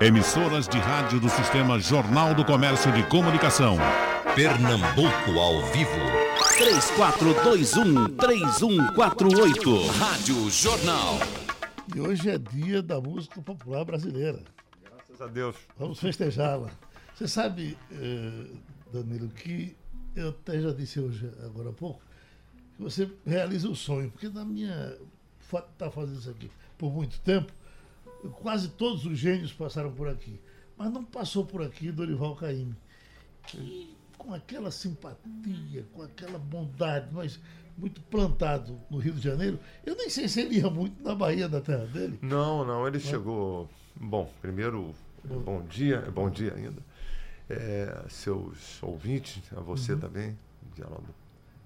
Emissoras de rádio do Sistema Jornal do Comércio de Comunicação. Pernambuco ao vivo. 3421-3148. Rádio Jornal. E hoje é dia da música popular brasileira. Graças a Deus. Vamos festejá-la. Você sabe, eh, Danilo, que eu até já disse hoje, agora há pouco, que você realiza o sonho, porque na minha. Está fazendo isso aqui por muito tempo, quase todos os gênios passaram por aqui. Mas não passou por aqui Dorival Caymmi. Que com aquela simpatia, com aquela bondade, mas muito plantado no Rio de Janeiro. Eu nem sei se ele ia muito na Bahia da terra dele. Não, não, ele chegou. Bom, primeiro, bom dia, bom dia ainda. É, seus ouvintes, a você uhum. também,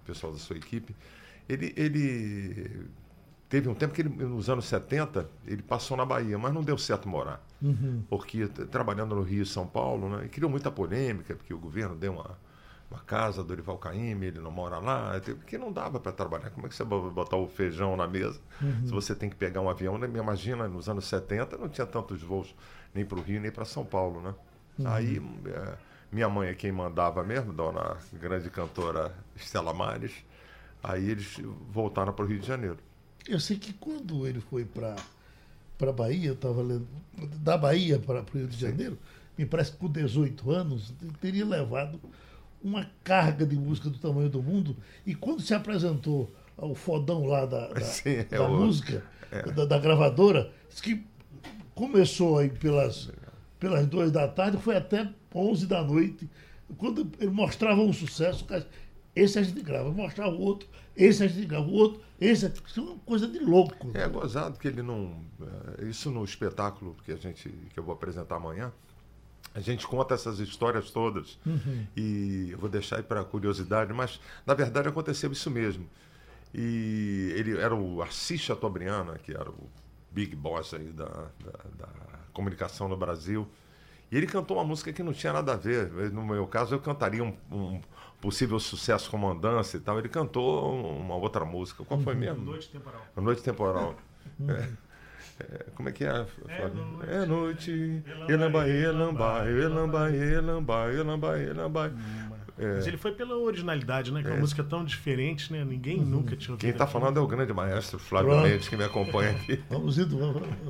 pessoal da sua equipe. Ele, ele teve um tempo que ele, nos anos 70 ele passou na Bahia, mas não deu certo morar. Uhum. Porque trabalhando no Rio e São Paulo, né, criou muita polêmica, porque o governo deu uma, uma casa do Dorival Caymmi, ele não mora lá, porque não dava para trabalhar. Como é que você vai botar o feijão na mesa uhum. se você tem que pegar um avião? Né? Me imagina, nos anos 70 não tinha tantos voos nem para o Rio nem para São Paulo, né? Uhum. Aí é, minha mãe é quem mandava mesmo, dona grande cantora Estela Mares. Aí eles voltaram para o Rio de Janeiro. Eu sei que quando ele foi para para Bahia, eu estava lendo, da Bahia para o Rio de Janeiro, me parece que com 18 anos, ele teria levado uma carga de música do tamanho do mundo. E quando se apresentou ao fodão lá da, da, Sim, é da música, é. da, da, gravadora, que começou aí pelas, pelas duas da tarde, foi até 11 da noite. Quando ele mostrava um sucesso, esse a gente grava, mostrava o outro, esse a gente grava o outro, esse, isso é uma coisa de louco. É gozado que ele não. Eh, isso no espetáculo que a gente que eu vou apresentar amanhã. A gente conta essas histórias todas uhum. e eu vou deixar aí para curiosidade, mas na verdade aconteceu isso mesmo. E ele era o Assis Chateaubriand, que era o big boss aí da, da, da, comunicação no Brasil. E ele cantou uma música que não tinha nada a ver. No meu caso, eu cantaria um, um possível sucesso com Mandança e tal, ele cantou uma outra música. Qual foi uhum. mesmo? Noite Temporal. Noite Temporal. É. É, como é que é? É noite, elamba, elamba, elamba, elamba, elamba, elamba. É. Mas ele foi pela originalidade, né? Que é uma música tão diferente, né? Ninguém uhum. nunca tinha ouvido. Quem está falando é o grande maestro Flávio Pronto. Mendes, que me acompanha aqui. Vamos indo,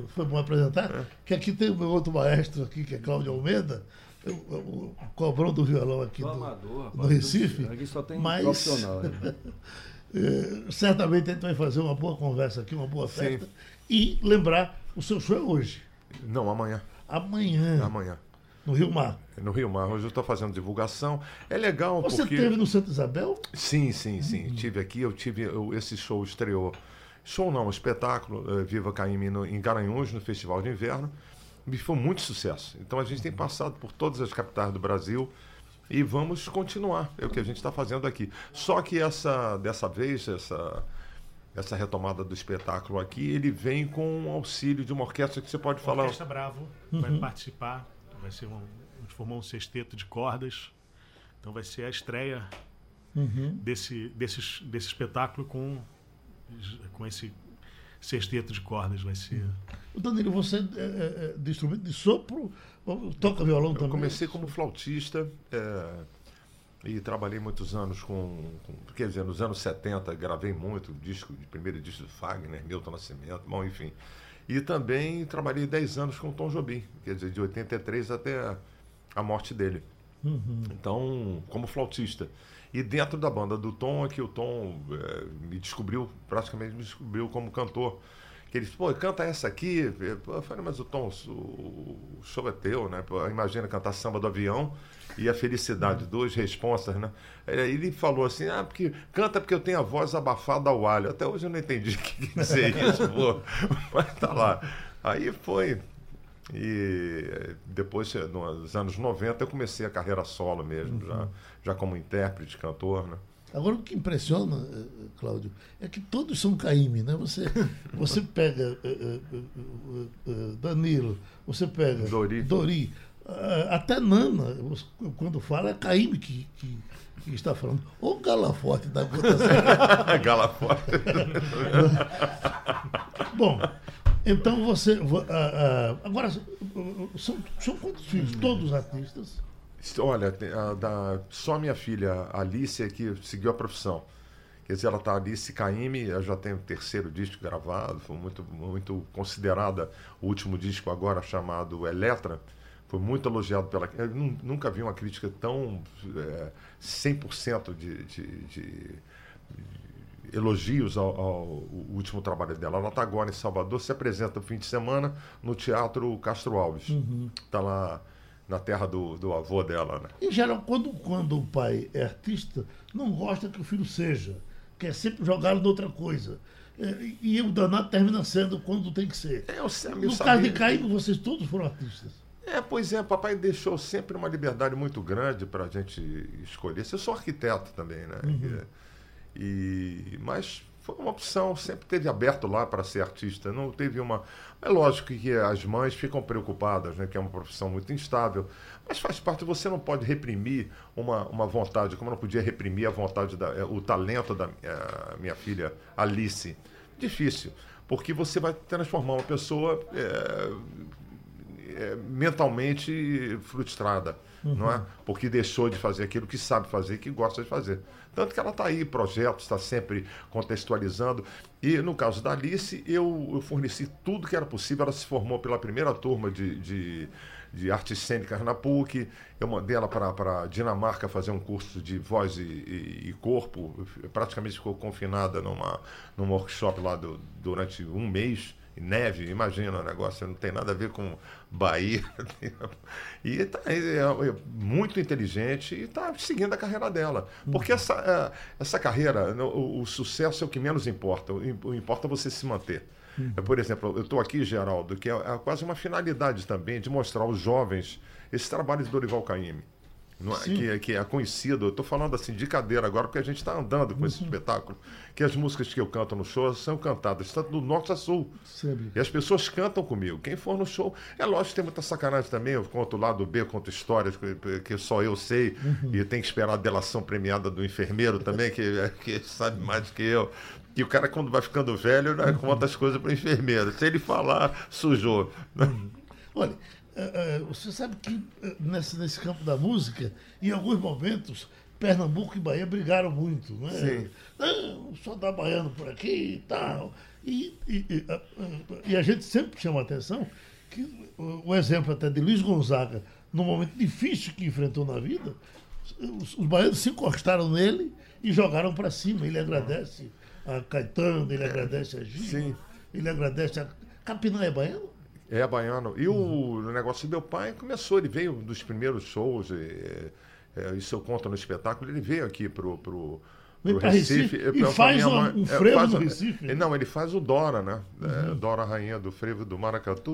foi bom apresentar. É. Que aqui tem o meu outro maestro aqui, que é Cláudio Almeida o, cobrão do violão aqui do, amador, no Recife. Aqui só tem mas, profissional. Né? é, certamente a gente vai fazer uma boa conversa aqui, uma boa festa. Sim. E lembrar, o seu show é hoje. Não, amanhã. Amanhã. Amanhã. No Rio Mar. No Rio Mar. Hoje eu estou fazendo divulgação. É legal Você porque... Você teve no Santa Isabel? Sim, sim, sim. Uhum. Tive aqui, eu tive. Eu, esse show estreou. Show não, espetáculo, uh, Viva Caíme em Garanhuns, no Festival de Inverno foi muito sucesso. Então a gente tem passado por todas as capitais do Brasil e vamos continuar. É o que a gente está fazendo aqui. Só que essa dessa vez essa essa retomada do espetáculo aqui, ele vem com o auxílio de uma orquestra que você pode falar. A Orquestra Bravo uhum. vai participar, vai ser um, a gente formou um sexteto de cordas, então vai ser a estreia uhum. desse, desse, desse espetáculo com, com esse sexteto de cordas vai ser. O Danilo, você é, de instrumento de sopro, toca violão eu também? Eu comecei como flautista é, e trabalhei muitos anos com, com, Quer dizer, nos anos 70 gravei muito, disco, primeiro disco do Fagner, Milton Nascimento, bom, enfim. E também trabalhei 10 anos com o Tom Jobim, quer dizer, de 83 até a, a morte dele. Uhum. Então, como flautista. E dentro da banda do Tom é que o Tom é, me descobriu, praticamente me descobriu como cantor. Que ele disse, pô, canta essa aqui. Eu falei, mas o Tom, o show é teu, né? Pô, imagina cantar samba do avião e a felicidade, duas responsas, né? Ele falou assim, ah, porque canta porque eu tenho a voz abafada ao alho. Até hoje eu não entendi o que quer dizer isso, pô. Mas tá lá. Aí foi, e depois, nos anos 90, eu comecei a carreira solo mesmo, uhum. já, já como intérprete, cantor, né? Agora, o que impressiona, eh, Cláudio, é que todos são Caíme, né? Você, você pega uh, uh, Danilo, você pega Dori, Dori até Nana, quando fala, é Caíme que, que, que, está falando. Ou Galaforte da Gota Galaforte. Bom, Então você. vo- ah, ah, agora, são, são quantos filhos? Todos artistas? Olha, a da- só minha filha Alice é que seguiu a profissão. Quer dizer, ela está Alice ela já tem o terceiro disco gravado, foi muito, muito considerada o último disco agora chamado Eletra. Foi muito elogiado pela. Eu nu- nunca vi uma crítica tão é, 100% de, de, de elogios ao, ao último trabalho dela. Ela está agora em Salvador, se apresenta no fim de semana no Teatro Castro Alves. Está lá na terra do, do avô dela, né? Em geral, quando, quando o pai é artista, não gosta que o filho seja. Quer sempre jogá-lo em outra coisa. É, E o danado termina sendo quando tem que ser. É, eu eu No sabia- caso de Caíno, vocês todos foram artistas. É, pois é, papai deixou sempre uma liberdade muito grande para a gente escolher. Eu sou arquiteto também, né? E, mas foi uma opção, sempre teve aberto lá para ser artista. Não teve uma. É lógico que as mães ficam preocupadas, né? Que é uma profissão muito instável. Mas faz parte, você não pode reprimir uma, uma vontade, como eu não podia reprimir a vontade, da, eh, o talento da eh, minha filha Alice. Difícil, porque você vai transformar uma pessoa. eh, é, mentalmente frustrada, não é? Porque deixou de fazer aquilo que sabe fazer, que gosta de fazer. Tanto que ela está aí, projetos, está sempre contextualizando. E no caso da Alice, eu, eu forneci tudo que era possível. Ela se formou pela primeira turma de, de, de artes cênicas na PUC. Eu mandei ela para Dinamarca fazer um curso de voz e, e- e corpo. Praticamente ficou confinada numa, num workshop lá do- durante um mês neve, imagina o negócio, não tem nada a ver com Bahia. e tá, é, é muito inteligente e está seguindo a carreira dela. Porque essa, é, essa carreira, o, o sucesso é o que menos importa. O, o importa é você se manter. É, Por exemplo, eu estou aqui, Geraldo, que é, é quase uma finalidade também de mostrar aos jovens esse trabalho de Dorival Caymmi. É? que, é- que é conhecido, eu estou falando assim de cadeira agora, porque a gente está andando com esse espetáculo, que as músicas que eu canto no show são cantadas tanto do norte a sul. Sempre. E as pessoas cantam comigo. Quem for no show. É lógico que tem muita sacanagem também. Eu conto o lado B, conto histórias que, que só eu sei. E tem que esperar a delação premiada do enfermeiro também, que, que sabe mais que eu. E o cara, quando vai ficando velho, né, conta as coisas para o enfermeiro. Se ele falar, sujou. Olha, eh, eh, você sabe que eh, nesse, nesse campo da música, em alguns momentos, Pernambuco e Bahia brigaram muito, né? Sim. Não, só dá baiano por aqui e tal. E, e, e, ah, ah, e a gente sempre chama a atenção que o, exemplo até de Luiz Gonzaga, num momento difícil que enfrentou na vida, os, os baianos se encostaram nele e jogaram para cima. Ele agradece a Caetano, ele agradece a Gil, Sim. ele agradece a. Capinã é baiano? É, baiano. E o, negócio do meu pai começou, ele veio dos primeiros shows, e, é, isso eu conto no espetáculo, ele veio aqui pro, pro, pro pra Recife e pra faz mãe- um é, frevo faz no o- Recife. Uhum. é, Não, ele faz o Dora, né? É, Dora, rainha do frevo do Maracatu.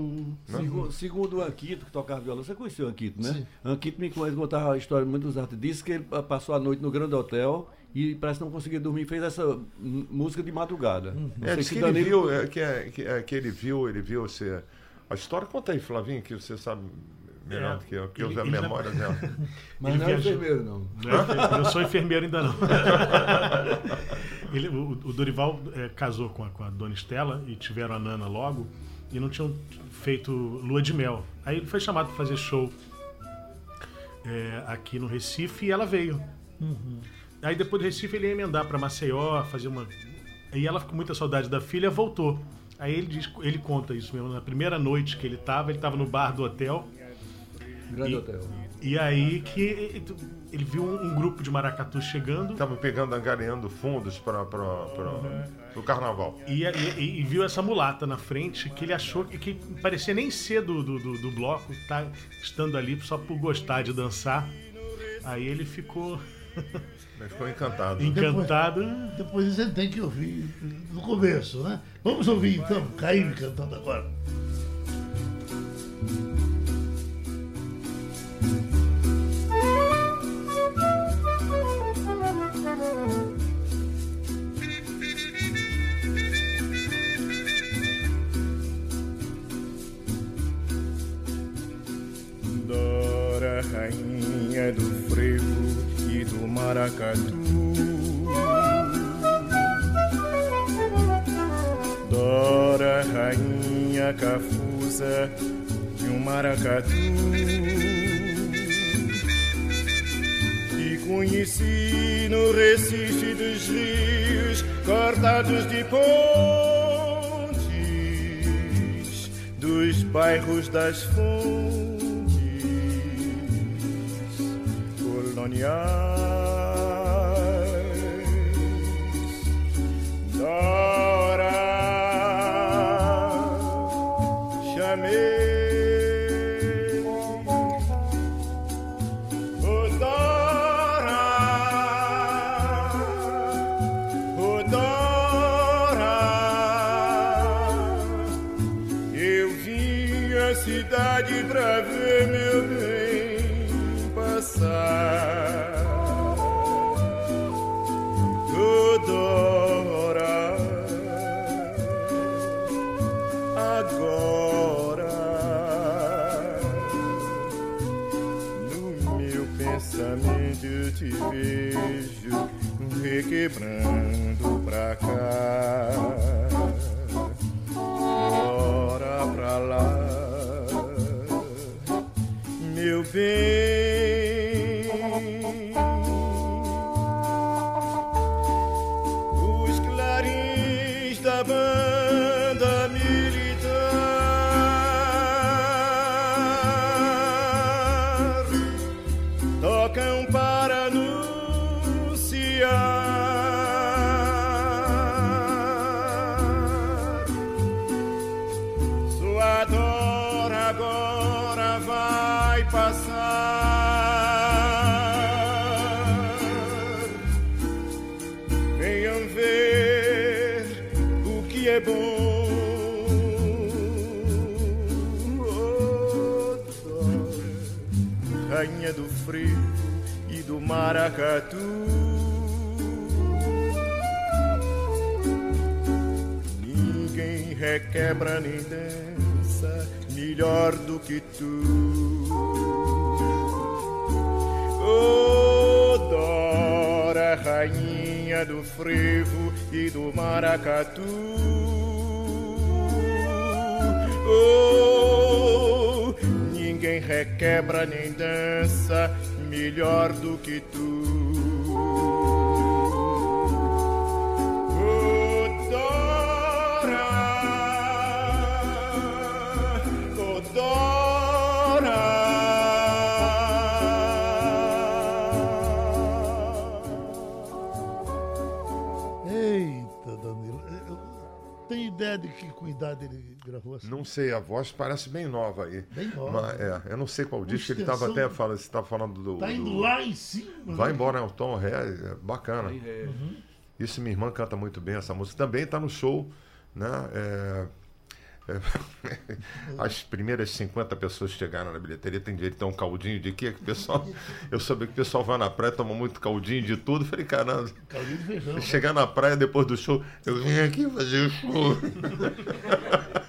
Né? Segundo, segundo o Anquito, que tocava violão, você conheceu o Anquito, né? Sim. Anquito me contava a história de muitos artistas. Disse que ele passou a noite no Grande Hotel e parece que não conseguia dormir. Fez essa música de madrugada. Não É, se que ele Danilo- viu, é, que, é, que, é, que ele viu, ele viu você. A história conta aí, Flavinho, que você sabe melhor É, do que eu, que ele- eu já- memória dela. Mas ele não é viajou. enfermeiro, não. Não é, Eu sou enfermeiro ainda não. Ele- o, o Dorival eh, casou com a, com a dona Estela e tiveram a Nana logo e não tinham feito lua de mel. Aí ele foi chamado para fazer show eh, aqui no Recife e ela veio. Aí depois do Recife ele ia emendar para Maceió, fazer uma. E ela ficou com muita saudade da filha, voltou. Aí ele, diz, ele conta isso mesmo. Na primeira noite que ele estava, ele estava no bar do hotel. Grande E- Hotel. E aí que ele, ele viu um, grupo de maracatu chegando Estavam pegando, angariando fundos para o carnaval. e, e- e viu essa mulata na frente que ele achou que, que parecia nem ser do, do, do- do bloco, tá estando ali só por gostar de dançar. Aí ele ficou Mas ficou encantado. encantado. Depois você tem que ouvir no começo, né? Vamos ouvir então, Caíme cantando agora. Maracatu. Dora, rainha cafusa de um maracatu. E conheci no Recife dos rios cortados de pontes dos bairros das fontes coloniais. Oh. Rainha do frio e do maracatu. Ninguém requebra nem dança melhor do que tu. Oh, Dora, rainha do frevo e do maracatu. Oh, ninguém requebra nem dança melhor do que tu. Oh, Dora, oh, Dora. Tem ideia de que com idade ele gravou assim? Não sei, a voz parece bem nova aí. Bem nova. Mas, é, eu não sei qual disco, ele estava até falando, você estava falando do. Tá indo do- lá em cima. Vai né? embora, é o Tom Ré, é bacana. É, Isso minha irmã canta muito bem essa música. Também está no show, né? É, é, as primeiras 50 pessoas que chegaram na bilheteria tem direito a um caldinho de quê? Que o pessoal, eu soube que o pessoal vai na praia, toma muito caldinho de tudo. Falei, caramba, Caldinho de feijão. né? chegar na praia depois do show, eu vim aqui fazer o show.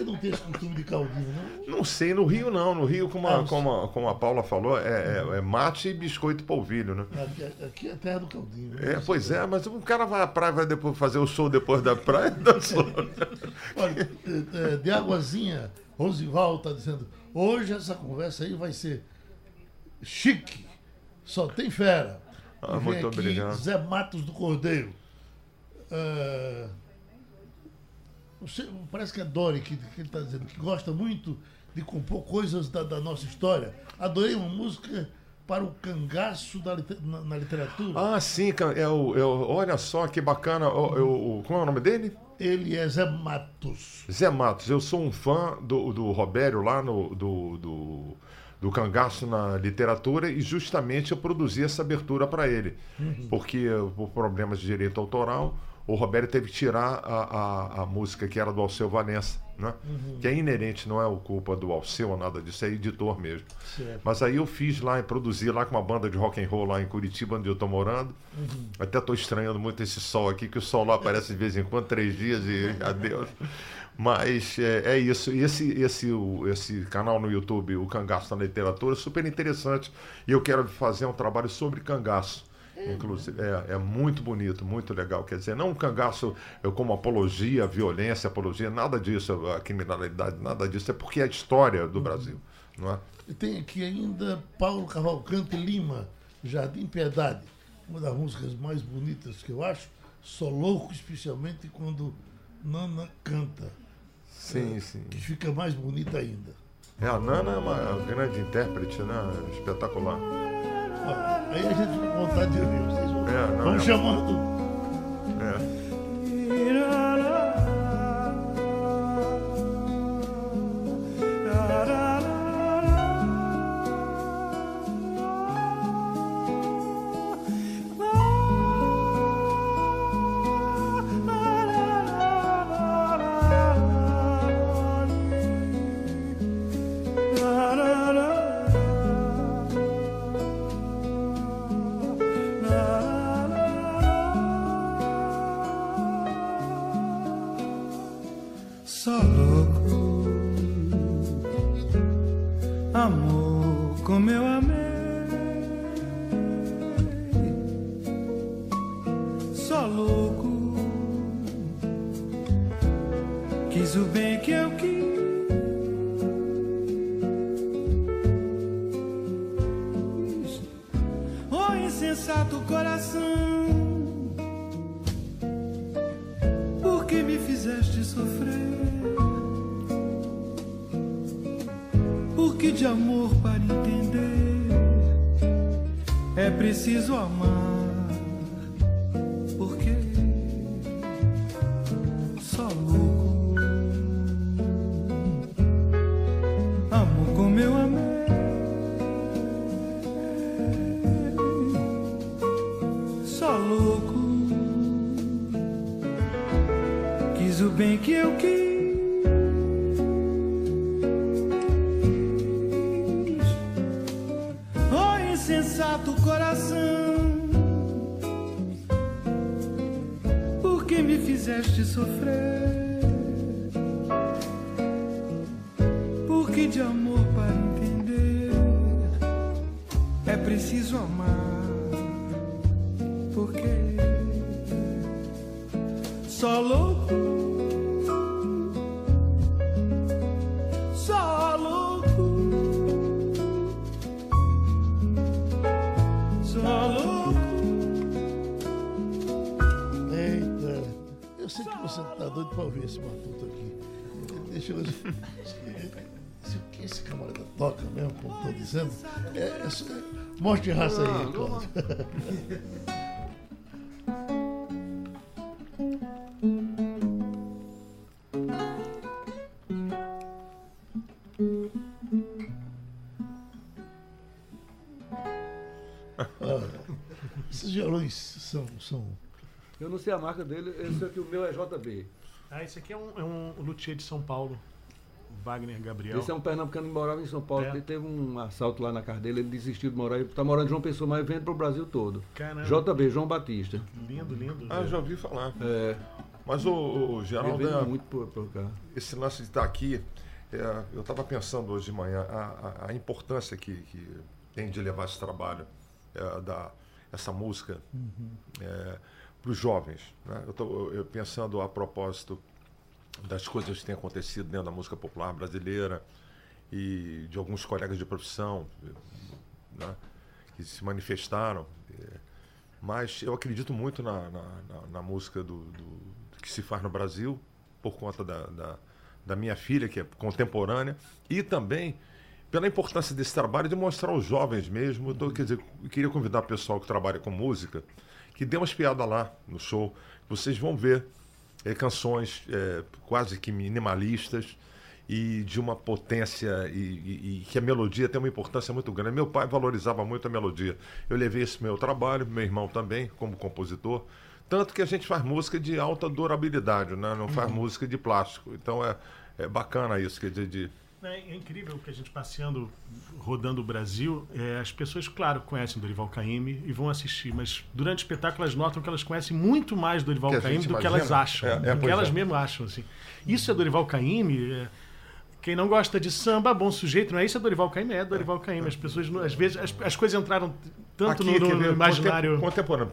Bahia não tem esse costume de caldinho, não? Não sei, no Rio não. No Rio, como a, sei. como a, como a Paula falou, é, é- é mate e biscoito polvilho, né? Aqui, aqui é terra do caldinho. né? É, pois é, mas o cara vai à praia, vai depois fazer o show depois da praia, dançou. Olha, é, é, de Águazinha, Rosival está dizendo, hoje essa conversa aí vai ser chique, só tem fera. Ah, muito aqui obrigado. Zé Matos do Cordeiro. É, parece que é Dori que, que ele está dizendo, que gosta muito de compor coisas da, da nossa história. Adorei uma música para o cangaço da na, na literatura. Ah, sim, é o, é o- olha só que bacana. O, como é o nome dele? Ele é Zé Matos. Zé Matos. Eu sou um fã do, do Robério lá no, do, do, do Cangaço na literatura e justamente eu produzi essa abertura para ele. Porque eh, por problemas de direito autoral, o Robério teve que tirar a, a, a música que era do Alceu Valença, né? que é inerente, não é culpa do Alceu ou nada disso, é editor mesmo. Certo. Mas aí eu fiz lá e produzi lá com uma banda de rock and roll lá em Curitiba, onde eu tô morando. Até estou estranhando muito esse sol aqui, que o sol lá aparece de vez em quando, três dias e adeus. Mas é, é isso. E esse, esse, o- esse canal no YouTube, o Cangaço na Literatura, é super interessante. E eu quero fazer um trabalho sobre cangaço. Inclusive, é, é muito bonito, muito legal. Quer dizer, não um cangaço eu, como apologia, violência, apologia, nada disso, a criminalidade, nada disso. É porque é a história do Brasil. Não é? E tem aqui ainda Paulo Cavalcante Lima, Jardim Piedade. Uma das músicas mais bonitas que eu acho. Sou louco, especialmente quando Nana canta. Sim, É, sim. Que fica mais bonita ainda. É, a Nana é uma grande intérprete, né? Espetacular. Aí a gente fica com vontade de ouvir. Vocês vão, É, não, vão é- chamando. Fizeste sofrer? Por que de amor para entender é preciso amar? Mostre raça aí, Cláudio. Olha, esses violões são, são Eu não sei a marca dele, eu sei que o meu é JB. Ah, esse aqui é um, é um luthier de São Paulo, Wagner Gabriel. Esse é um pernambucano que morava em São Paulo. É. Ele teve um assalto lá na casa dele, ele desistiu de morar. Ele tá morando em João Pessoa, mas vende pro Brasil todo. Caramba. JB, João Batista. Lindo, lindo. Ah, já ouvi falar. É, Mas o, o Geraldo, é- muito por, por cá. esse lance de estar aqui, é, eu estava pensando hoje de manhã a, a- a importância que, que tem de levar esse trabalho, é, da, essa música para os jovens. né? Eu estou pensando a propósito das coisas que têm acontecido dentro da música popular brasileira e de alguns colegas de profissão né, que se manifestaram. mas eu acredito muito na, na, na- na música do, do- que se faz no Brasil, por conta da, da, da minha filha, que é contemporânea, e também pela importância desse trabalho de mostrar aos jovens mesmo. Então, quer dizer, eu queria convidar o pessoal que trabalha com música que dê uma espiada lá no show. Vocês vão ver é, canções é, quase que minimalistas e de uma potência e, e- e que a melodia tem uma importância muito grande. Meu pai valorizava muito a melodia. Eu levei esse meu trabalho, meu irmão também, como compositor. Tanto que a gente faz música de alta durabilidade, né? não faz música de plástico. Então é, é bacana isso, quer dizer, de, É, é incrível que a gente passeando, rodando o Brasil, é, as pessoas, claro, conhecem Dorival Caymmi e vão assistir, mas durante o espetáculo elas notam que elas conhecem muito mais Dorival Que Caymmi do que elas acham, É, é, do que elas é. mesmo acham. Assim. Isso é Dorival Caymmi. é, quem não gosta de samba, bom sujeito, não é isso? É Dorival Caymmi, é Dorival Caymmi. As pessoas, às vezes, as, as coisas entraram tanto Aqui, no, no ver, imaginário. contem- Contemporâneo.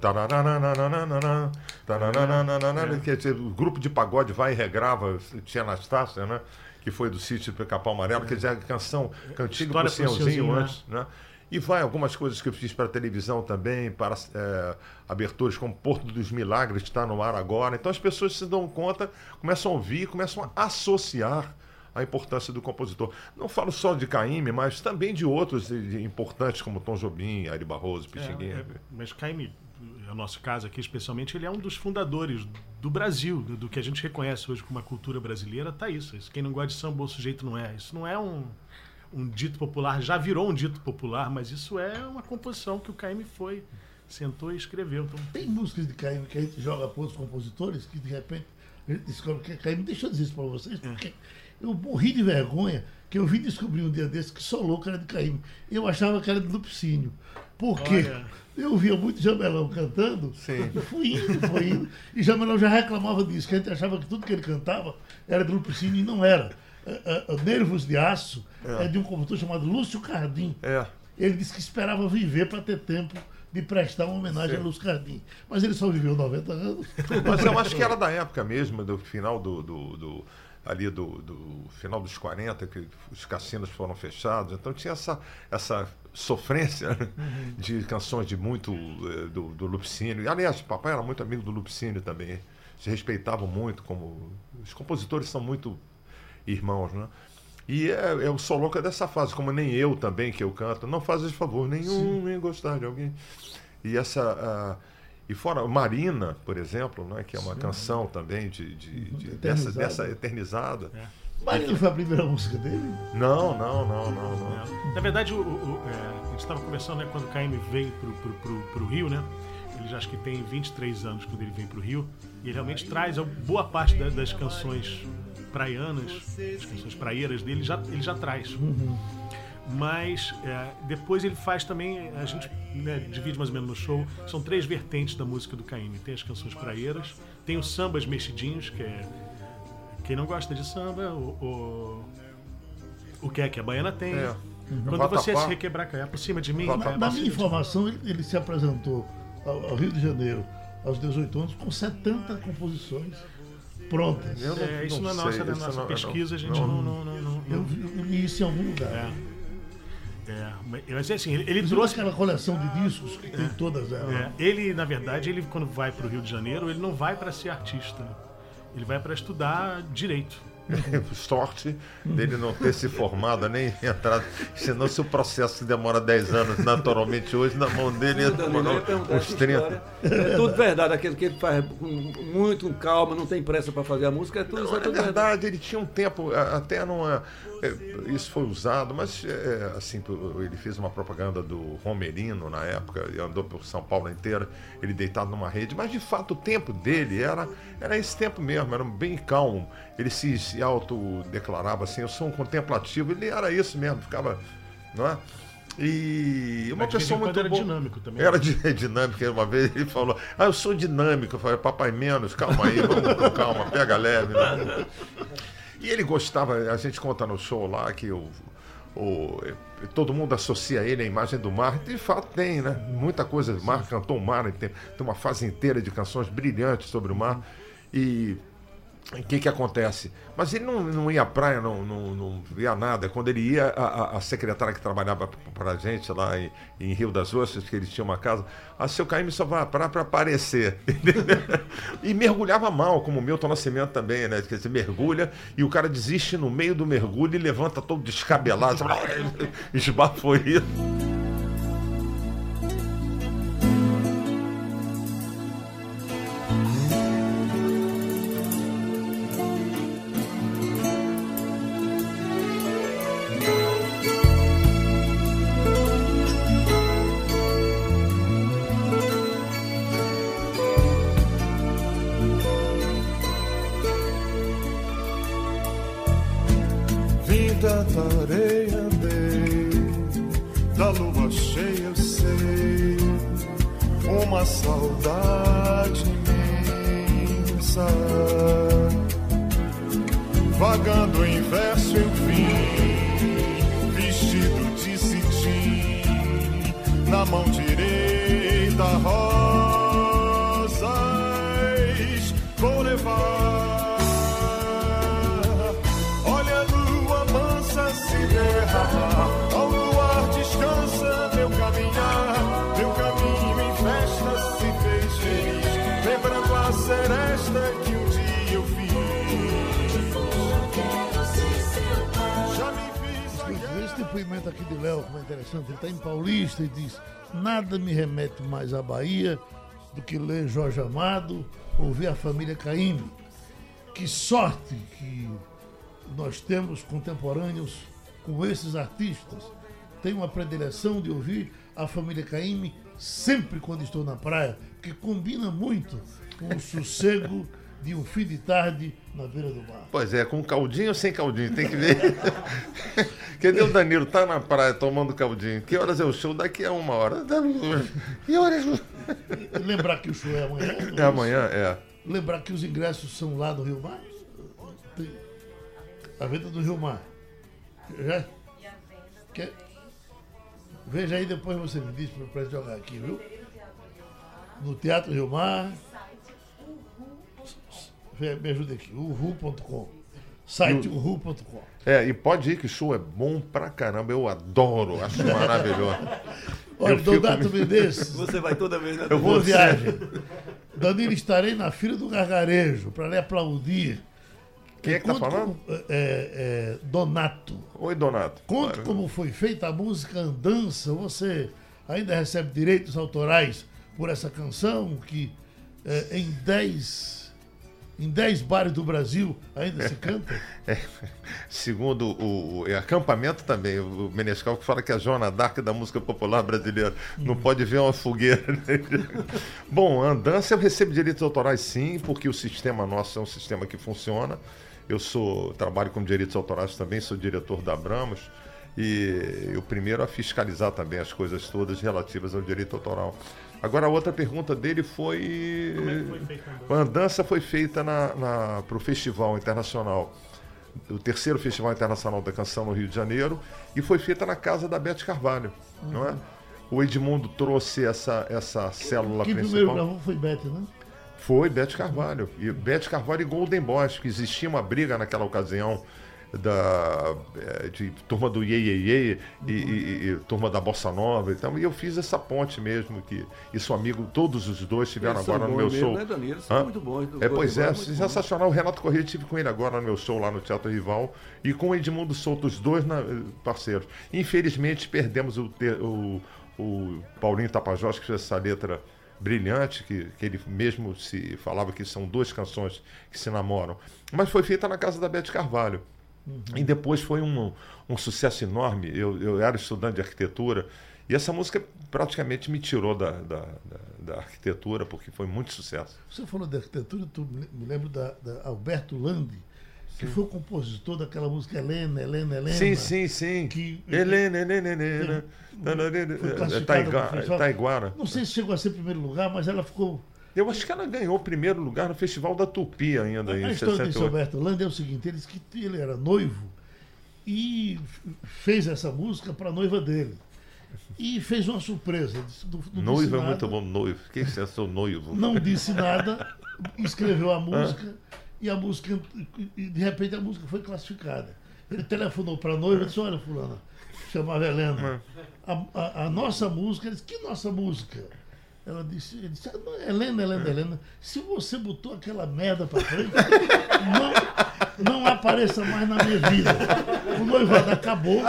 O grupo de pagode vai e regrava, tinha Anastácia, né? Que foi do sítio do Capão Amarelo, quer dizer, a canção pro pro Senhorzinho né? antes, né? E vai algumas coisas que eu fiz para televisão também, para é, aberturas como Porto dos Milagres, que está no ar agora. Então as pessoas se dão conta, começam a ouvir, começam a associar a importância do compositor. Não falo só de Caíme, mas também de outros de- de importantes como Tom Jobim, Ari Barroso, Pixinguinha. É, é, mas Caime, é o nosso caso aqui especialmente, ele é um dos fundadores do Brasil, do, do que a gente reconhece hoje como uma cultura brasileira, tá isso. Isso, Quem não gosta de samba, o sujeito não é. Isso não é um, um dito popular, já virou um dito popular, mas isso é uma composição que o Caime foi, sentou e escreveu. Então, Tem músicas de Caíme que a gente joga para outros compositores que de repente a gente descobre que é Caíme. Deixa eu dizer isso para vocês, porque eu morri de vergonha que eu vim descobrir um dia desse que só louco era de Caíme. Eu achava que era de Lupicínio. Porque Olha. eu via muito Jamelão cantando, Sim. fui indo, fui indo. E Jamelão já reclamava disso, que a gente achava que tudo que ele cantava era de Lupicínio e não era. É, é, Nervos de Aço é. de um compositor chamado Lúcio Cardim. É. Ele disse que esperava viver para ter tempo de prestar uma homenagem a Lúcio Cardim. Mas ele só viveu 90 anos. Mas eu acho que era da época mesmo, do final do. do- do- ali do, do final dos 40, que os cassinos foram fechados. Então tinha essa, essa sofrência né, de canções de muito eh, do, do Lupicínio. E, aliás, o papai era muito amigo do Lupicínio também. Se respeitavam muito, como. Os compositores são muito irmãos, né? E é, eu sou louca dessa fase, como nem eu também que eu canto. Não fazes favor nenhum em gostar de alguém. E essa. E fora Marina, por exemplo, né, que é uma canção também de, de, de- dessa, Eternizada. dessa eternizada. Marina foi a primeira música dele? Não, não, não, não, não. É. Na verdade, o, o- o- é, a gente estava conversando né, quando o Caime veio pro, pro, pro, pro Rio, né? Ele já acho que tem 23 anos quando ele vem pro Rio. E ele realmente traz a boa parte da- das canções praianas, as canções praieiras dele, já, ele já traz. Mas é, depois ele faz também, a gente né, divide mais ou menos no show, são três vertentes da música do Caime. Tem as canções praieiras, tem os sambas mexidinhos, que é. Quem não gosta de samba, o, o, o que é que a baiana tem. É. Quando Vatapá. você se requebrar caia por cima de mim, Vatapá. é Na por minha informação, ele, ele se apresentou ao, ao Rio de Janeiro aos 18 anos com 70 composições prontas. Eu É, isso não, é sei, nossa, da isso nossa não- pesquisa, a gente não- não. não, não, não- Eu, não- vi- isso em algum lugar. É. É, mas assim, ele, ele trouxe aquela coleção de discos que tem todas elas. é, ele, na verdade, ele quando vai para o Rio de Janeiro, ele não vai para ser artista. né? Ele vai para estudar direito. Sorte dele não ter se formado nem entrado. Senão, se o processo demora 10 anos, naturalmente, hoje, na mão dele, ia ia demorar uns essa 30. história. É tudo verdade, aquele que ele faz com muito calma, não tem pressa para fazer a música, é tudo, isso é tudo verdade. verdade, ele tinha um tempo, até numa. É, Isso foi usado, mas é, assim, ele fez uma propaganda do Romerino na época, e andou por São Paulo inteira, ele deitado numa rede, mas de fato o tempo dele era, era esse tempo mesmo, era bem calmo. Ele se, se autodeclarava assim, eu sou um contemplativo, ele era isso mesmo, ficava. Não é? E uma Mas pessoa muito era boa. dinâmico também. Era di- dinâmico. Uma vez ele falou: Ah, eu sou dinâmico. Eu falei: Papai, menos, calma aí, vamos com calma, pega leve. Né? E ele gostava, a gente conta no show lá que o, o- todo mundo associa ele à imagem do mar. De fato tem, né? Muita coisa. O mar cantou o mar, tem, tem uma fase inteira de canções brilhantes sobre o mar. E o que, que acontece? Mas ele não, não ia à praia, não, não, não via nada. Quando ele ia, a, a- secretária que trabalhava para a gente lá em, em Rio das Ostras, que ele tinha uma casa, a seu Caíme só vai à praia para aparecer. e mergulhava mal, como o Milton Nascimento também, né? Quer dizer, mergulha e o cara desiste no meio do mergulho e levanta todo descabelado, esbaforido. Bahia do que ler Jorge Amado, ouvir a família Caymmi. Que sorte que nós temos contemporâneos com esses artistas. Tenho uma predileção de ouvir a família Caymmi sempre quando estou na praia, porque combina muito com o sossego de um fim de tarde na beira do mar. Pois é, com caldinho ou sem caldinho, tem que ver. Cadê o Danilo? Tá na praia tomando caldinho. Que horas é o show? Daqui a uma hora. Que horas? Lembrar que o show é amanhã. É amanhã, é. Lembrar que os ingressos são lá do Rio Mar. Tem a venda do Rio Mar. Já? Quer? Veja aí, depois você me diz para jogar aqui, viu? No Teatro Rio Mar. Me ajuda aqui, uhu.com. Site uhu.com. É, e pode ir que o show é bom pra caramba. Eu adoro, acho maravilhoso. Olha, fico- Donato Mendes, Você vai toda vez, né? Eu vou viagem. Danilo, estarei na fila do gargarejo para lhe aplaudir. Quem é que tá falando? como- é, é, Donato. Oi, Donato. Conte como foi feita a música Andança. Você ainda recebe direitos autorais por essa canção que eh, em 10 em 10 bares do Brasil ainda se canta? É, segundo o, o- é acampamento também, o Menescal que fala que é a Joana Dark da música popular brasileira. Não pode ver uma fogueira. né? Bom, andança eu recebo direitos autorais sim, porque o sistema nosso é um sistema que funciona. Eu sou trabalho com direitos autorais também, sou diretor da Abramos. E o primeiro a fiscalizar também as coisas todas relativas ao direito autoral. Agora a outra pergunta dele foi. Como é que foi feita a andança? A andança foi feita na, para o Festival Internacional, o terceiro Festival Internacional da Canção no Rio de Janeiro, e foi feita na casa da Beth Carvalho, não é? O Edmundo trouxe essa, essa célula Quem primeiro principal. gravou foi Beth, né? Foi Beth Carvalho. E Beth Carvalho e Golden Boys, que existia uma briga naquela ocasião da eh, de turma do Ye Ye Ye e, e- e turma da Bossa Nova então, e eu fiz essa ponte mesmo que isso amigo todos os dois Eles são agora no meu mesmo, show né, Danilo? São muito bons. O é, pois é, Boy muito bom. sensacional. O Renato Corrêa tive com ele agora no meu show lá no Teatro Rival e com o Edmundo Souto, os dois na- parceiros. Infelizmente perdemos o, o, o Paulinho Tapajós, que fez essa letra brilhante, que, que ele mesmo se falava que são duas canções que se namoram. Mas foi feita na casa da Beth Carvalho. E depois foi um, um sucesso enorme. Eu, eu era estudante de arquitetura e essa música praticamente me tirou da, da, da- da arquitetura, porque foi muito sucesso. Você falou de arquitetura, tu me lembro da, da Alberto Landi, que foi o compositor daquela música Helena, Helena, Helena. Sim, sim, sim. Que- Helena, Helena, Helena. Foi classificada. Taiguara. Não sei se chegou a ser primeiro lugar, mas ela ficou. Eu acho que ela ganhou o primeiro lugar no Festival da Tupi ainda, A em história desse 68. Alberto Landi é o seguinte: ele que ele era noivo e fez essa música para a noiva dele. E fez uma surpresa. não- não Noivo é nada, muito bom, noivo. Quem é seu noivo? Não disse nada, escreveu a música e a música. E de repente a música foi classificada. Ele telefonou para a noiva e disse: Olha, Fulana, chamava Helena. A, a- a nossa música, ele disse: Que nossa música? Ela disse, ele disse, "Ah, Helena, Helena, Helena, se você botou aquela merda pra frente, não, não apareça mais na minha vida. O noivado acabou,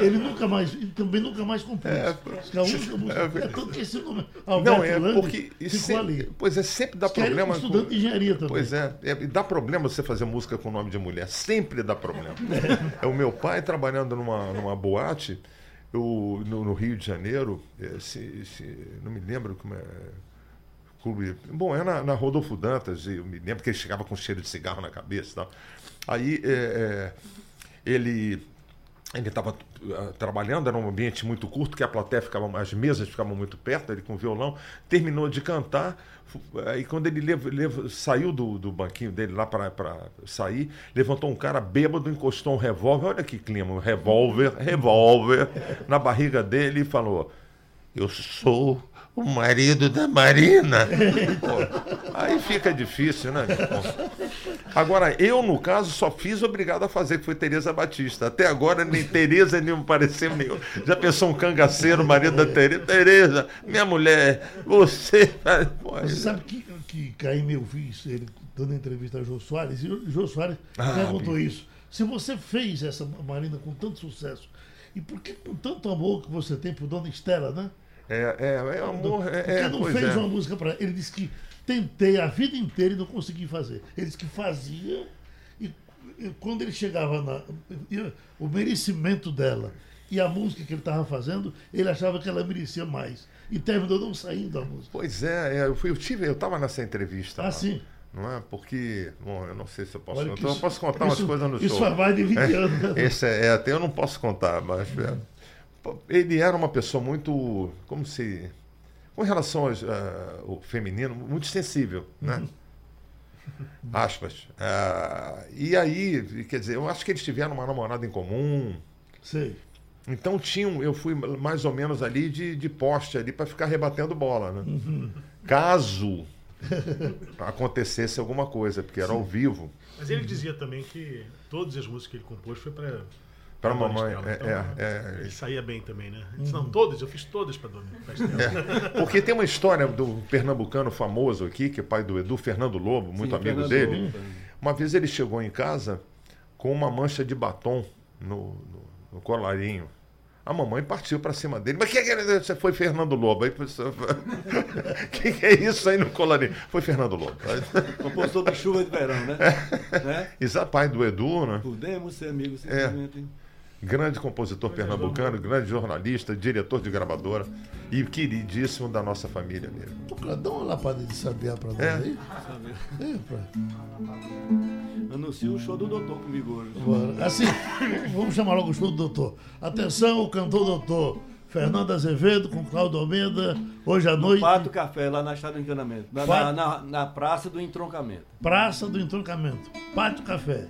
ele nunca mais, ele também nunca mais compôs. A única música, é tanto que esse nome, Alberto Não, é Landi, porque. ficou sempre- ali. Pois é, sempre dá era problema. estudante com- de engenharia também. Pois é, é, e dá problema você fazer música com nome de mulher. Sempre dá problema. É o meu pai trabalhando numa, numa boate eu, no, no Rio de Janeiro, é, se, se- não me lembro como é. Clube, bom, é na, na Rodolfo Dantas, eu me lembro que ele chegava com cheiro de cigarro na cabeça tal. Aí é, ele ele estava trabalhando, era um ambiente muito curto, que a plateia ficava, as mesas ficavam muito perto, ele com o violão, terminou de cantar, fu- aí quando ele saiu do, do banquinho dele lá para sair, levantou um cara bêbado, encostou um revólver, olha que clima, um revólver, revólver, na barriga dele e falou, eu sou o marido da Marina. Pô, aí fica difícil, né? Agora, eu, no caso, só fiz obrigado a fazer, que foi Tereza Batista. Até agora, nem Tereza nem me pareceu nenhum. Já pensou um cangaceiro, marido da Tereza? Tereza, minha mulher, você. Pô, Você sabe que, que Caíme eu fiz ele dando entrevista a Jô Soares, e o Jô Soares Ah, perguntou isso. Se você fez essa Marina com tanto sucesso, e por que com tanto amor que você tem por Dona Estela, né? É, é, é amor. É, que é, não fez é. uma música para ele? disse que tentei a vida inteira e não consegui fazer. Ele disse que fazia e, e quando ele chegava na. o merecimento dela e a música que ele estava fazendo, ele achava que ela merecia mais. E terminou não saindo a música. Pois é, é, eu, fui, eu tive, eu estava nessa entrevista. Ah, lá, sim. Não é? Porque, bom, eu não sei se eu posso Olha contar. que Eu isso- posso contar isso- umas coisas no isso show. faz mais de 20 anos, né? Esse é, é, até eu não posso contar, mas é, ele era uma pessoa muito, como se, com relação aos, ah, ao feminino, muito sensível, né? Aspas. Ah, e aí, quer dizer, eu acho que eles tiveram uma namorada em comum. Sei. Então tinham, eu fui mais ou menos ali de, de poste ali para ficar rebatendo bola, né? Caso acontecesse alguma coisa, porque era ao vivo. Mas ele dizia também que todas as músicas que ele compôs foi para Para mamãe, Dona é, Estela. Então, é, é. Ele saía bem também, né? Ele não, todas, eu fiz todas para Dona Estela. É, porque tem uma história do pernambucano famoso aqui, que é pai do Edu, Fernando Lobo, muito Sim, amigo Fernando dele. Lobo. Uma vez ele chegou em casa com uma mancha de batom no, no, no colarinho. A mamãe partiu para cima dele. Mas que que é- você foi Fernando Lobo? Aí o que, que é isso aí no colarinho? Foi Fernando Lobo. Compositor de chuva de verão, né? né? Exato, pai do Edu, né? Podemos ser amigos É. Grande compositor pernambucano, grande jornalista, diretor de gravadora e queridíssimo da nossa família mesmo. Dá uma lapada de sabiá pra nós É. aí. É, pra... Anuncia o show do doutor comigo hoje. Bora. Assim, vamos chamar logo o show do doutor. Atenção, o cantor doutor Fernando Azevedo com Cláudio Almeida, hoje à noite, Pato Café, lá na Estrada do Encanamento. Na, Pato- na, na- na Praça do Entroncamento. Praça do Entroncamento. Pátio Café.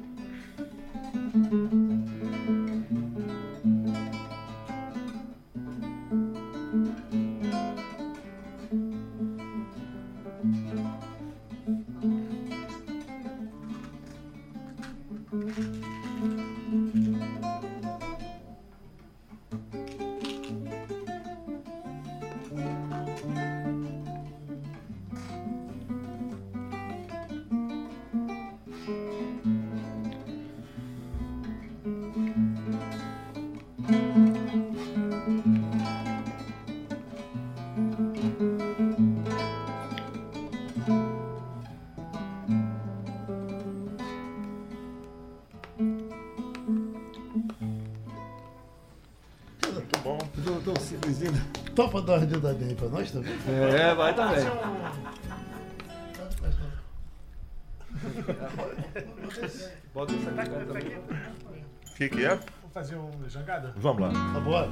Topa dar uma dedadinha aí pra nós também? É, vai também. Bota aqui também. O que, que é? Vamos fazer uma jangada? Vamos lá. Tá bora?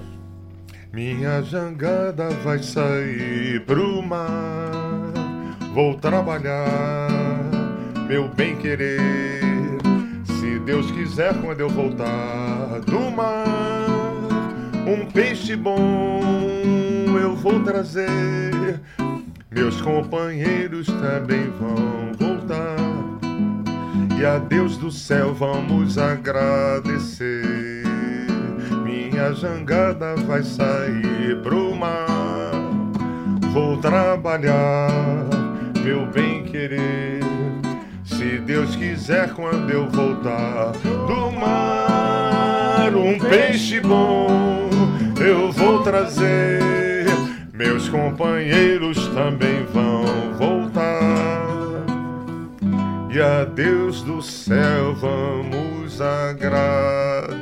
Minha jangada vai sair pro mar. Vou trabalhar, meu bem querer. Se Deus quiser, quando eu voltar do mar, um peixe bom eu vou trazer. Meus companheiros também vão voltar. E a Deus do céu vamos agradecer. Minha jangada vai sair pro mar. Vou trabalhar, meu bem querer. Se Deus quiser, quando eu voltar do mar, um peixe bom eu vou trazer. Meus companheiros também vão voltar. E a Deus do céu vamos agradecer.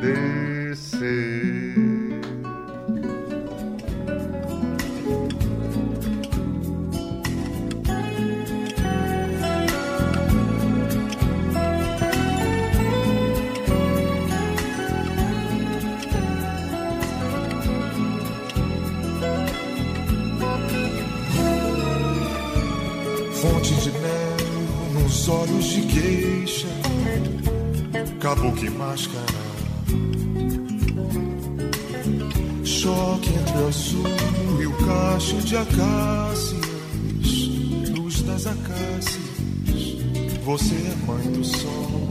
Caboclo e máscara. Choque entre o azul e o cacho de acácias, luz das acácias. Você é mãe do sol.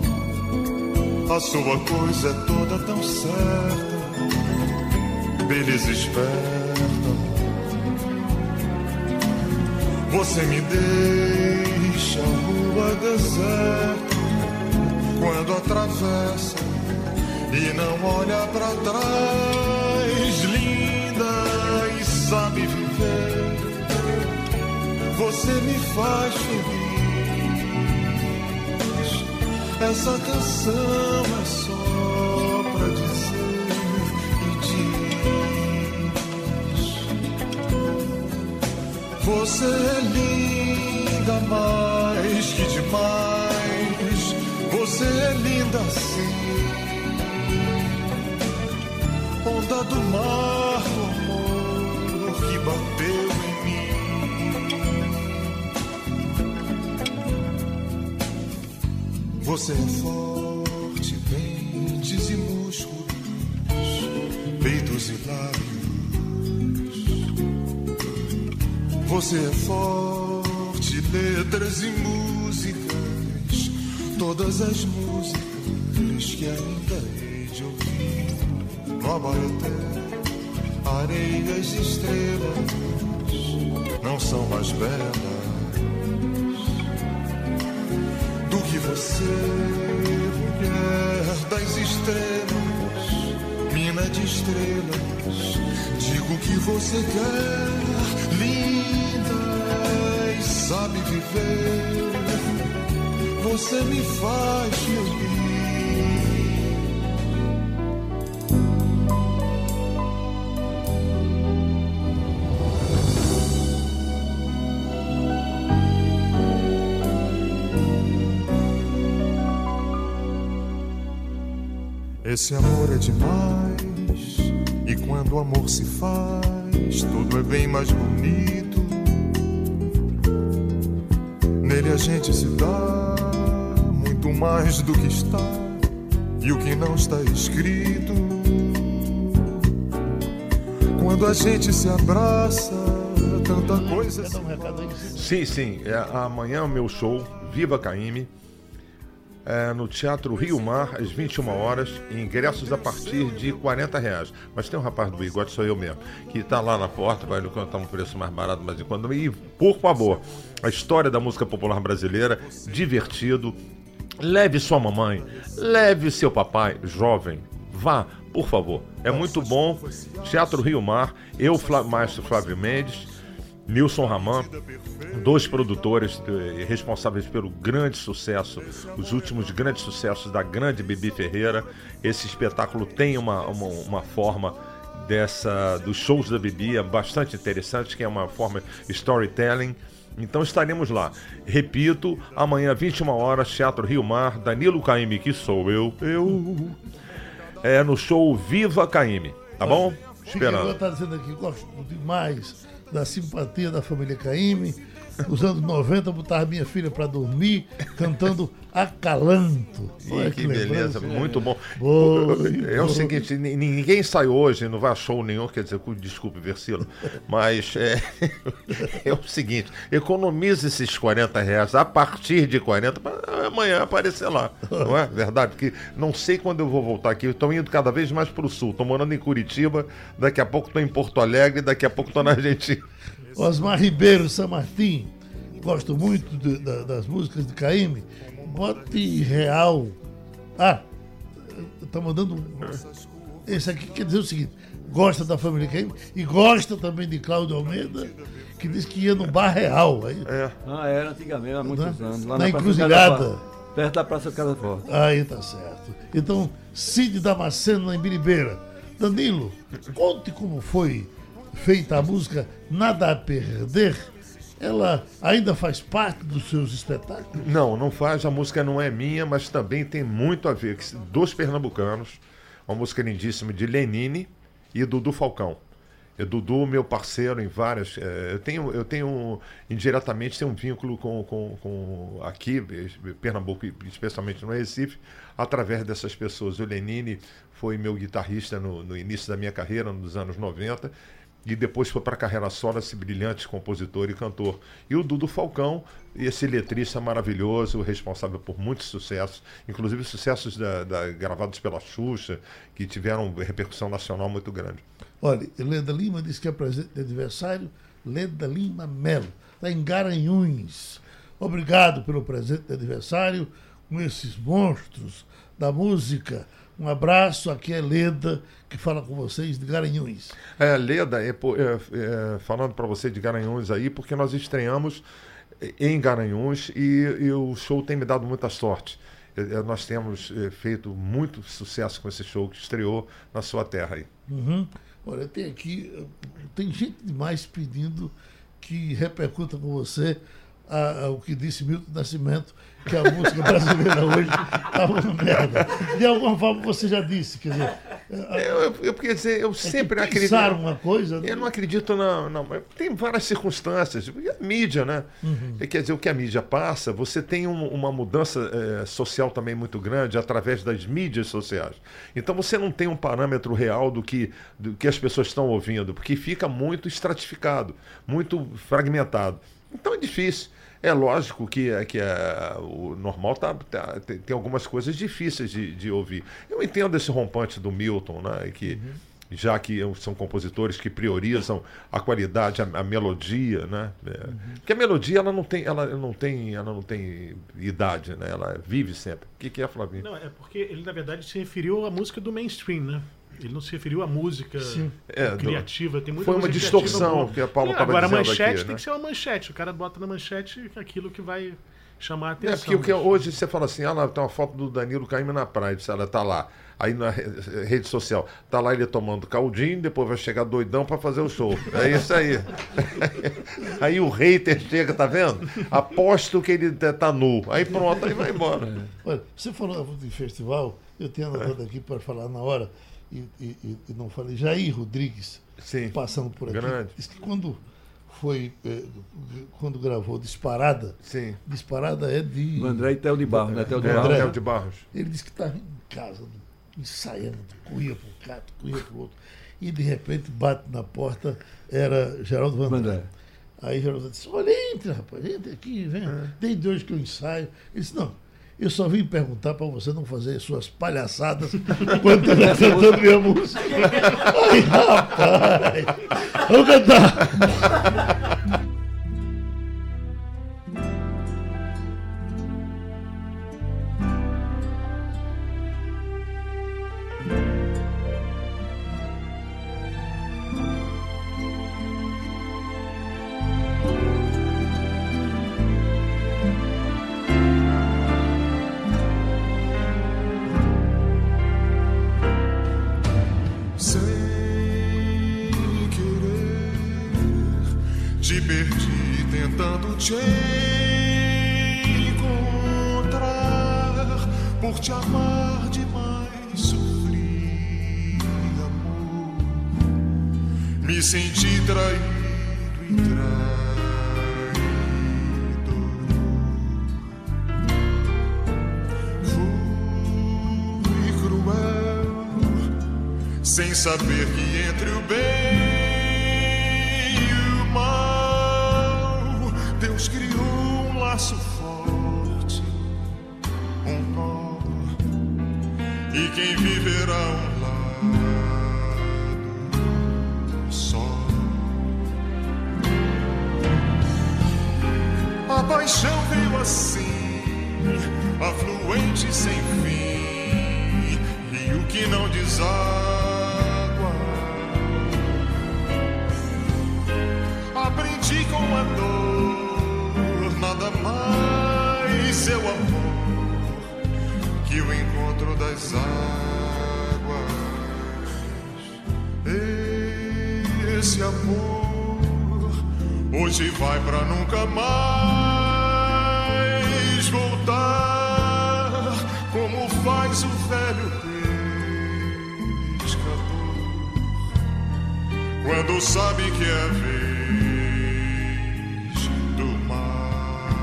A sua coisa é toda tão certa, beleza esperta. Você me deixa a rua deserta quando atravessa e não olha pra trás, linda e sabe viver. Você me faz feliz. Essa canção é só pra dizer e diz: Você é linda mais que demais. Você linda sim. Onda do mar do amor que bateu em mim. Você é forte, dentes e músculos, peitos e lábios. Você é forte, letras e músicas, todas as músicas que ainda hei de ouvir. No Abaeté, areias e estrelas não são mais belas do que você, mulher das estrelas, mina de estrelas. Digo que você quer, linda e sabe viver. Você me faz feliz. Esse amor é demais. E quando o amor se faz, tudo é bem mais bonito. Nele a gente se dá mais do que está e o que não está escrito. Quando a gente se abraça, tanta coisa. Aí? Sim, sim. É, amanhã o meu show, Viva Caime, é, no Teatro Rio Mar, às 21 horas, ingressos a partir de 40 reais. Mas tem um rapaz do bigode, sou eu mesmo, que está lá na porta, vai contar um preço mais barato, mas enquanto. E, por favor, a história da música popular brasileira, divertido. Leve sua mamãe, leve seu papai, jovem, vá, por favor. É muito bom. Teatro Rio Mar, eu, Flá, Maestro Flávio Mendes, Nilson Raman, dois produtores eh, responsáveis pelo grande sucesso, os últimos grandes sucessos da grande Bibi Ferreira. Esse espetáculo tem uma, uma, uma forma dessa dos shows da Bibi, é bastante interessante, que é uma forma storytelling. Então estaremos lá. Repito, amanhã, 21 horas, Teatro Rio Mar, Danilo Caime, que sou eu, eu, é no show Viva Caime, tá bom? Esperando. está dizendo aqui, gosto demais da simpatia da família Caime. Nos anos 90, eu botava minha filha para dormir cantando Acalanto. Ih, que beleza, lembrança. muito bom. Boa, é o seguinte, ni- ninguém sai hoje, não vai a show nenhum, quer dizer, cu- desculpe, Versilo, mas é, é o seguinte, economize esses 40 reais a partir de 40 para amanhã aparecer lá, não é verdade? Porque não sei quando eu vou voltar aqui, estou indo cada vez mais para o sul, estou morando em Curitiba, daqui a pouco estou em Porto Alegre, daqui a pouco estou na Argentina. Osmar Ribeiro, São Martim. Gosto muito de- da- das músicas de Caime. Bote real. Ah, tá mandando. um- Esse aqui quer dizer o seguinte: gosta da família Caime e gosta também de Cláudio Almeida, que diz que ia no Bar Real. Aí, É, Ah, era antigamente, há muitos Na- anos. na Praça encruzilhada. Casa Forte, Perto da Praça Casa Forte. aí tá certo. Então, Cid Damasceno em Biribeira. Danilo, conte como foi feita a música Nada a Perder. Ela ainda faz parte dos seus espetáculos? Não, não faz. A música não é minha, mas também tem muito a ver. Dos pernambucanos, uma música lindíssima de Lenine e Dudu Falcão. É Dudu, meu parceiro em várias. é, eu tenho, eu tenho indiretamente tenho um vínculo com, com, com aqui, eh, Pernambuco, especialmente no Recife, através dessas pessoas. O Lenine foi meu guitarrista no, no início da minha carreira, nos anos 90, e depois foi para a carreira solo, esse brilhante compositor e cantor. E o Dudu Falcão, esse letrista maravilhoso, responsável por muitos sucessos, inclusive sucessos da, da- gravados pela Xuxa, que tiveram repercussão nacional muito grande. Olha, Leda Lima disse que é presente de aniversário, Leda Lima Melo, está em Garanhuns. Obrigado pelo presente de aniversário com esses monstros da música. Um abraço, aqui é Leda, que fala com vocês de Garanhuns. É, Leda, é, é, é, falando para você de Garanhuns aí, porque nós estreamos em Garanhuns e, e o show tem me dado muita sorte. É, é, nós temos feito muito sucesso com esse show que estreou na sua terra aí. Uhum. Olha, tem aqui, tem gente demais pedindo que repercuta com você a- a- o que disse Milton Nascimento, que a música brasileira hoje estava uma merda. De alguma forma você já disse, quer dizer, É, Eu, eu, quer dizer, eu sempre acredito. uma coisa, né? Eu não acredito, não, não. Tem várias circunstâncias. E a mídia, né? É, Quer dizer, o que a mídia passa, você tem um- uma mudança eh, social também muito grande através das mídias sociais. Então você não tem um parâmetro real do que, do que as pessoas estão ouvindo, porque fica muito estratificado, muito fragmentado. Então é difícil. É lógico que, que é, o normal tá, tá- tem, tem algumas coisas difíceis de, de ouvir. Eu entendo esse rompante do Milton, né? Que, já que são compositores que priorizam a qualidade, a, a melodia, né? É, Porque a melodia ela não tem, ela não tem, ela não tem idade, né? Ela vive sempre. O que, que é, Flavinho? Não, é porque ele, na verdade, se referiu à música do mainstream, né? Ele não se referiu à música É, criativa. Tem muita Foi uma distorção que a Paula É, estava Agora, a dizendo manchete aqui, tem né? que ser uma manchete. O cara bota na manchete aquilo que vai chamar a É, atenção. porque o que mas- hoje você fala assim, ah, lá, tem uma foto do Danilo caindo na praia, disse, ela tá lá. Aí na re- rede social, tá lá ele tomando caldinho, depois vai chegar doidão para fazer o show. É isso aí. aí o hater chega, tá vendo? Aposto que ele tá nu. Aí pronto, aí vai embora. Olha, você falou de festival, eu tenho anotado aqui para falar na hora, e, e- e- não falei. Jair Rodrigues, Sim. passando por aqui, Grande. disse que quando foi, eh, quando gravou Disparada, Sim. Disparada é de. O André e Theo de Barro, né? Theo de É, Barro. André. Theo de Barros. Ele disse que estava em casa, ensaiando, corria para um canto, corria para o outro. E de repente bate na porta, era Geraldo Vandré. Aí Geraldo disse, olha, entra, rapaz, entra aqui, vem. Desde hoje que eu ensaio. Ele disse, não, eu só vim perguntar para você não fazer suas palhaçadas enquanto eu estou cantando minha música. Ai, rapaz, vamos cantar. Me senti traído e traído. Fui cruel sem saber que entre o bem e o mal, Deus criou um laço forte, um nó, e quem viverá um hoje vai pra nunca mais voltar, como faz o velho pescador quando sabe que é vez do mar.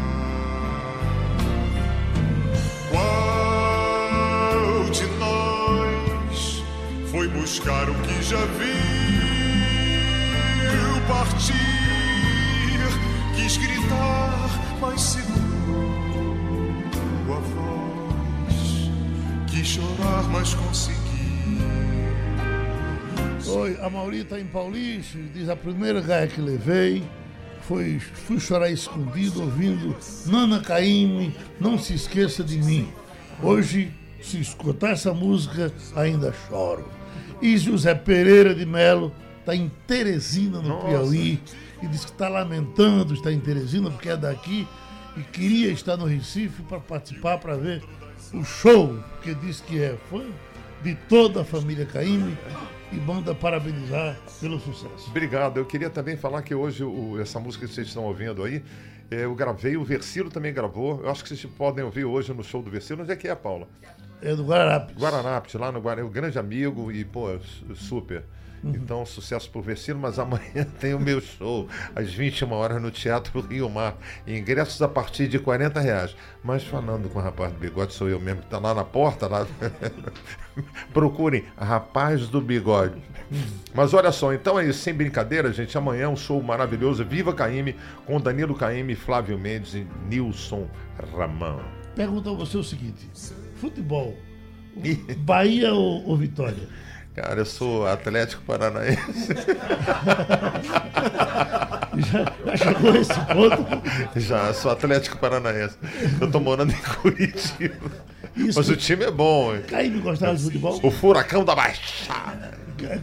Qual de nós foi buscar o que já viu partir? Quis gritar, mas segurou a voz. Quis chorar, mas conseguiu. Oi, a Mauri está em Paulista, diz a primeira gaia que levei foi fui chorar escondido ouvindo Nana Caymmi, não se esqueça de mim. Hoje, se escutar essa música, ainda choro. E José Pereira de Melo está em Teresina, no Piauí, e diz que está lamentando estar em Teresina porque é daqui e queria estar no Recife para participar, para ver o show, porque diz que é fã de toda a família Caymmi e manda parabenizar pelo sucesso. Obrigado. Eu queria também falar que hoje o- essa música que vocês estão ouvindo aí, eh, eu gravei, o Versilo também gravou. Eu acho que vocês podem ouvir hoje no show do Versilo. Onde é que é, Paula? É do Guararapes. Guararapes, lá no Guararapes. Um grande amigo e, pô, su- super. Então, sucesso pro Versilo, mas amanhã tem o meu show, às 21 horas, no Teatro Rio Mar. Ingressos a partir de 40 reais. Mas falando com o rapaz do bigode, sou eu mesmo que tá lá na porta, lá. Procurem Rapaz do Bigode. Mas olha só, então é isso, sem brincadeira, gente. Amanhã é um show maravilhoso. Viva Caíme, com Danilo Caíme, Flávio Mendes e Nilson Ramão. Pergunta a você o seguinte: futebol, Bahia ou, ou Vitória? Cara, eu sou Atlético Paranaense. Já, já chegou a esse ponto? Já, sou Atlético Paranaense. Eu tô morando em Curitiba. Isso. Mas o time é bom, hein? Caíme gostava de futebol? O Furacão da Baixada.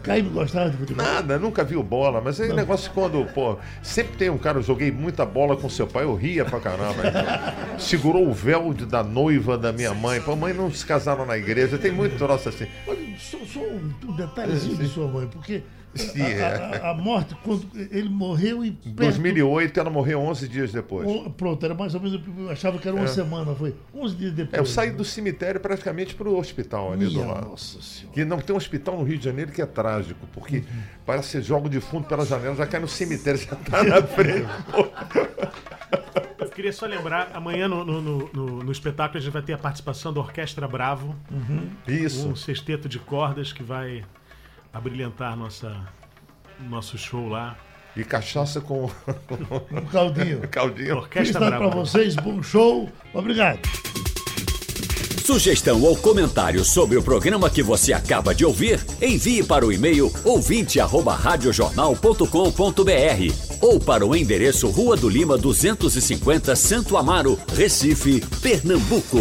Caíme gostava de futebol? Nada, nunca viu bola, mas é negócio quando, pô, sempre tem um cara, eu joguei muita bola com seu pai, eu ria pra caramba. então. Segurou o véu de- da noiva da minha mãe. Pô, mãe não se casaram na igreja, tem muito troço assim. Olha, só, só um um detalhezinho de sua mãe, porque a, é. a- a morte, quando ele morreu e Em perto- 2008, ela morreu 11 dias depois. o- Pronto, era mais ou menos, eu achava que era uma É. semana, foi 11 dias depois. É, eu saí do cemitério praticamente pro hospital ali do Minha lado. nossa senhora. Que não tem um hospital no Rio de Janeiro que é trágico, porque parece que você joga de fundo pela janela, já cai no cemitério, já tá na frente. Eu queria só lembrar, amanhã no, no, no- no- no espetáculo a gente vai ter a participação da Orquestra Bravo. Isso. Um sexteto de cordas que vai abrilhantar nossa, nosso show lá. E cachaça com Um caldinho. caldinho. Orquestra Está para vocês, bom show. Obrigado. Sugestão ou comentário sobre o programa que você acaba de ouvir, envie para o e-mail ouvinte@radiojornal.com.br ou para o endereço Rua do Lima 250, Santo Amaro, Recife, Pernambuco.